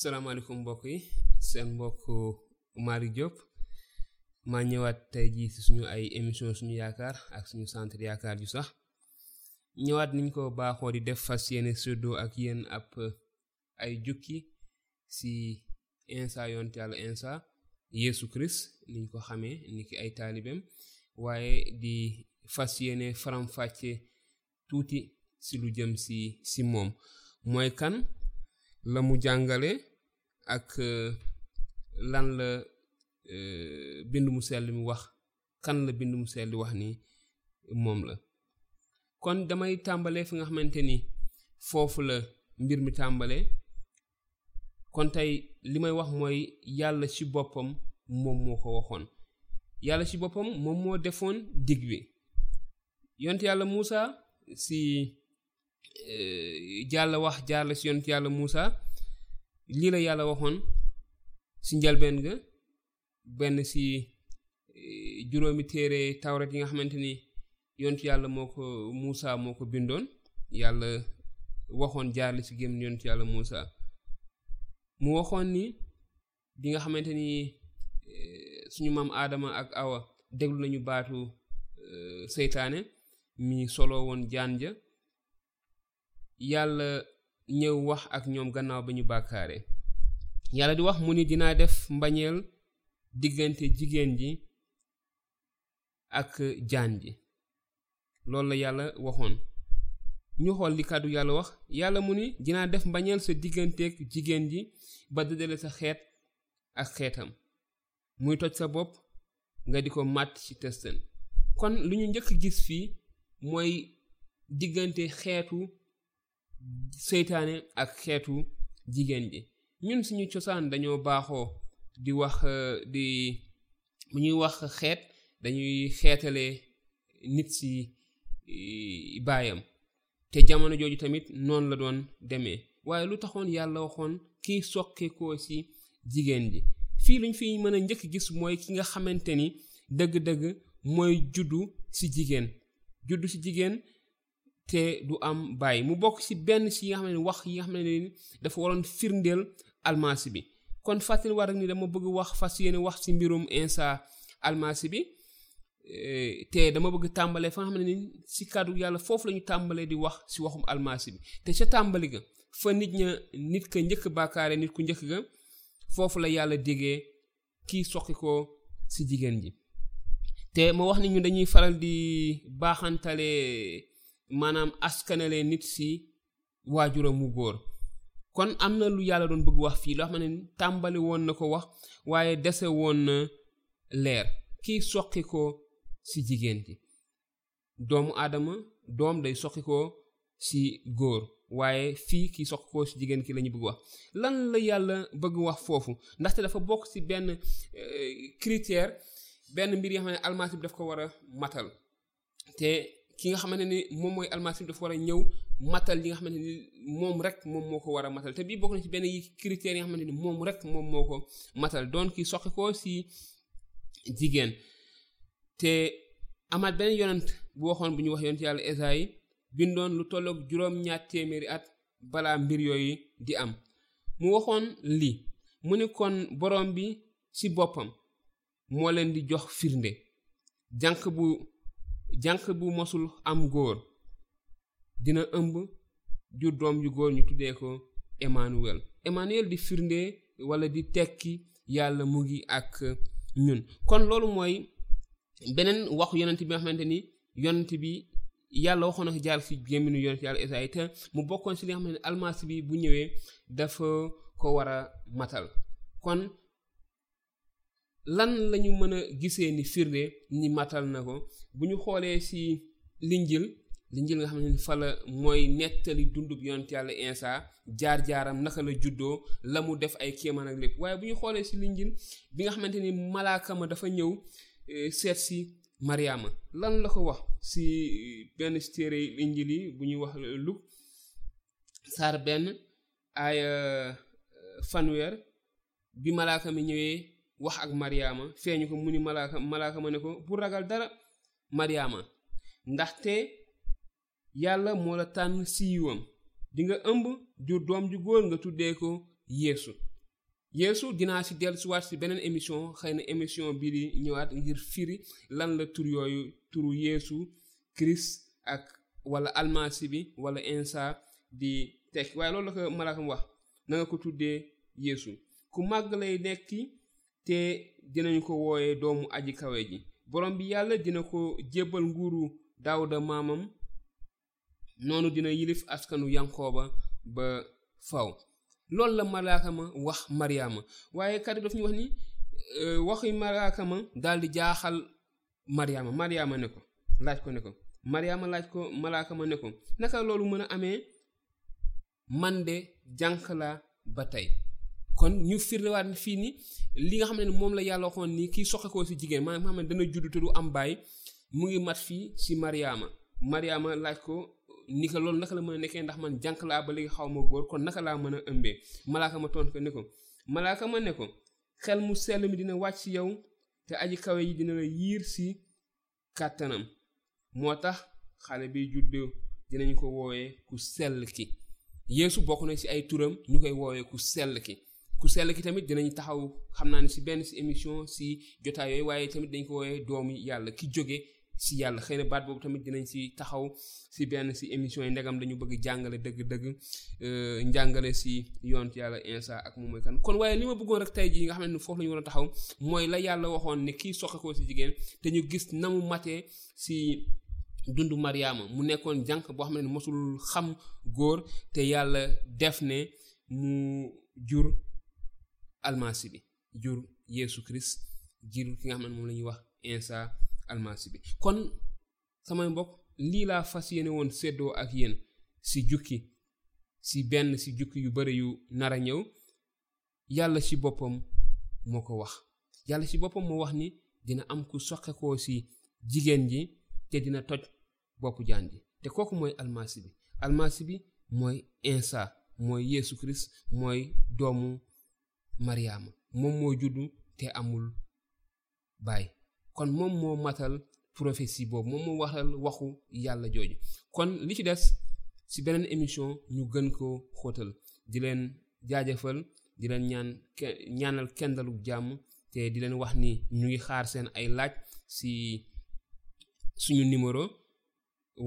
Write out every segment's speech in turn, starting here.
salaamaaleykum mbokk yi seen mbokk Malick Diop maa ñëwaat tey jii si suñu ay émission suñu yaakaar ak suñu centre yaakaar ju sax ñëwaat niñ ko baaxoo di def fas yéene séddoo ak yéen ab ay jukki si insa yonte yàlla insa yeesu kirist niñ ko xamee niki ay taalibeem waaye di fas yéene faram fàcce tuuti si lu jëm si si moom mooy kan la mu jàngale ak euh, lan la euh, bind mu sell mi wax kan la bind mu sell di wax ni moom la kon damay tàmbalee fi nga xamante ni foofu la mbir mi tàmbalee kon tey li may wax mooy yàlla ci boppam moom moo ko waxoon yàlla ci boppam moom moo defoon dig bi yont yàlla Muusa si jàlla wax jàlla si yont yàlla Muusa lii la yàlla waxoon si njalbeen ga benn si eh, juróomi téere tawret yi nga xamante ni yontu yàlla moo ko Muusa moo ko bindoon yàlla waxoon jaarli si gémmiñ yontu yàlla Muusa mu waxoon ni bi nga xamante ni eh, suñu maam aadama ak awa déglu nañu baatu eh, seytaane mi solo woon jaan ja yàlla ñëw wax ak ñoom gannaaw ba ñu bàkkaare yàlla di wax mu ni dinaa def mbañeel diggante jigéen ji ak jaan ji loolu la yàlla waxoon ñu xool li kàddu yàlla wax yàlla mu ni dinaa def mbañeel sa digganteeg jigéen ji ba dëddale sa xeet ak xeetam muy toj sa bopp nga di ko màtt ci tëstën kon lu ñu njëkk gis fii mooy diggante xeetu seytaane ak xeetu jigéen ji ñun suñu cosaan dañoo baaxoo di wax euh, di bu ñuy wax xeet dañuy xeetale nit si baayam te jamono jooju tamit noonu la doon demee waaye lu taxoon yàlla waxoon kiy soqeekoo ci jigéen ji fii luñ fi mën a njëkk gis mooy ki nga xamante ni dëgg-dëgg mooy juddu ci jigéen juddu ci jigéen te du am bàyyi mu bokk ci benn ci yi nga xam ne wax yi nga xam ne dafa waroon firndeel almasi bi kon fàttali war rek ni dama bëgg wax fas yéene wax ci mbirum Insa almasi bi te dama bëgg tàmbalee fa nga xam ne ni si kàddu yàlla foofu la ñu tàmbalee di wax si waxum almasi bi te ca tàmbali ga fa nit ña nit ka njëkk bàkkaare nit ku njëkk ga foofu la yàlla digee kii soqi ko si jigéen ji te ma wax ni ñu dañuy faral di baaxantale maanaam askanale nit si waajuram mu góor kon am na lu yàlla doon bëgg wax fii loo xam ne tàmbali woon na ko wax waaye dese woon na leer kii soqi ko ci jigéen ji doomu aadama doom day soqi ko ci góor waaye fii kii soqi ko ci jigéen ki lañu bëgg wax lan la yàlla bëgg wax foofu ndaxte dafa bokk ci benn euh, critère benn mbir yoo xam ne almaasi bi daf ko war a matal te ki nga xamante ni moom mooy almasib dafa war a ñëw matal li nga xamante ni moom rek moom moo ko war a matal te bii bokk na ci benn yi critères yi nga xamante ni moom rek moom moo ko matal doon ki soqi ko si jigéen te amaat beneen yonent bu waxoon bu ñu wax yonent yàlla Esayi bindoon lu tolloog juróom-ñaar téeméeri at balaa mbir yooyu di am mu waxoon lii mu ni kon borom bi ci boppam moo leen di jox firnde jànq bu jànq bu mosul am góor dina ëmb jur doom yu góor ñu tuddee ko Emmanuel Emmanuel di firnde wala di tekki yàlla mu ngi ak ñun kon loolu mooy beneen waxu yonent bi nga xamante ni yonent bi yàlla waxoon na jaar ci gémminu yonent yàlla Esayi te mu bokkoon ci li nga xam ne almasi bi bu ñëwee dafa ko war a matal kon lan lañu mën a gisee ni firnde ni matal na ko bu ñu xoolee ci linjil linjil nga xam ne fa la mooy nettali dundub yonent yàlla insa jaar-jaaram naka la juddoo la mu def ay kéemaan ak lépp waaye bu ñu xoolee ci linjil bi nga xamante ni malaaka ma dafa ñëw eh, seet si mariama lan la ko wax ci eh, benn ci téere linjil yi bu ñuy wax eh, Luk saar benn aaya fanweer bi malaaka mi ñëwee wax ak Mariama feeñu ko mu ni malaaka malaaka ma ne ko bu ragal dara Mariama ndaxte yàlla moo la tànn si yiwam di nga ëmb jur doom ju góor nga tuddee ko yeesu yeesu dinaa si dellusiwaat si beneen émission xëy na émission bii di ñëwaat ngir firi lan la tur yooyu turu yeesu Christ ak wala almasi bi wala insa di tekki waaye loolu la ko malaakam wax na nga ko tuddee yeesu ku màgg lay nekki te dinañu ko wooye doomu aji kawe ji borom bi yàlla dina ko jébbal nguuru daawuda maamam noonu dina yilif askanu yankooba ba faw loolu la malaaka ma wax maryaama waaye kàddu daf ñu wax ni euh, waxi malaaka ma daal di jaaxal maryaama maryaama ne ko laaj ko ne ko maryaama laaj ko malaaka ma ne ko naka loolu mën a amee man de jànq laa ba tey kon ñu firndewaat fii ni li nga xam ne moom la yàlla waxoon ni kii soxe koo si jigéen maanaam nga xam ne dana juddu te du am baay mu ngi mat fii si Mariama Mariama laaj ko ni ko loolu naka la mën a nekkee ndax man jànq laa ba léegi xaw ma góor kon naka laa mën a ëmbee malaaka ma tontu ko ne ko malaaka ma ne ko xel mu sell mi dina wàcc si yow te aji kawe yi dina la yiir si kàttanam moo tax xale bi judd dinañ ko woowee ku sell ki yeesu bokk na ci ay turam ñu koy woowee ku sell ki ku sell ki tamit dinañ taxaw xam naa ne ci benn ci émission ci jotaay yooyu waaye tamit dañ ko woowee doomu yàlla ki jóge ci yàlla xëy na baat boobu tamit dinañ ci taxaw si benn si émission yi ndegam dañu bëgg jàngale dëgg-dëgg euh, njàngale si yont yàlla insa ak moom mooy kan kon waaye li ma bëggoon rek tey jii nga xam ne foofu la ñu war a taxaw mooy la yàlla waxoon ne kii soqe ko si jigéen te ñu gis na mu matee si dundu Mariama mu nekkoon jànq boo xam ne mosul xam góor te yàlla def ne mu jur almasi bi jur Yeesu Christ jur ki nga xam ne moom la ñuy wax insa almasi bi kon samay mbokk lii laa fas yéene woon séddoo ak yéen si jukki si benn si jukki yu bare yu nar a ñëw yàlla si boppam moo ko wax yàlla si boppam moo wax ni dina am ku soqekoo si jigéen ji te dina toj boppu jaan ji te kooku mooy almasi bi almasi bi mooy insa mooy yeesu kirist mooy doomu mariama moom moo juddu te amul baay kon moom moo matal prophétie boobu moom moo waxal waxu yàlla jooju kon li ci des si beneen émission ñu gën ko xóotal di leen jaajëfal di leen ñaan ñaanal kendalu jàmm te di leen wax ni ñu ngi xaar seen ay laaj si suñu numéro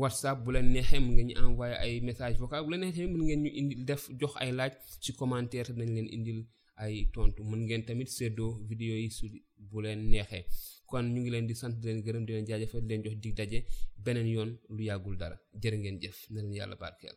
whatsapp bu leen neexee mën nga ñu envoyé ay message vocal bu leen neexee mën ngeen ñu indi def jox ay laaj ci commentaire te dañ leen indil ay tontu mën ngeen tamit séddoo vidéo yi su bu leen neexee kon ñu ngi leen di sant di leen gërëm di leen jaajëfal di leen jox dig daje beneen yoon lu yàggul dara jërë ngeen jëf na leen yàlla barkeel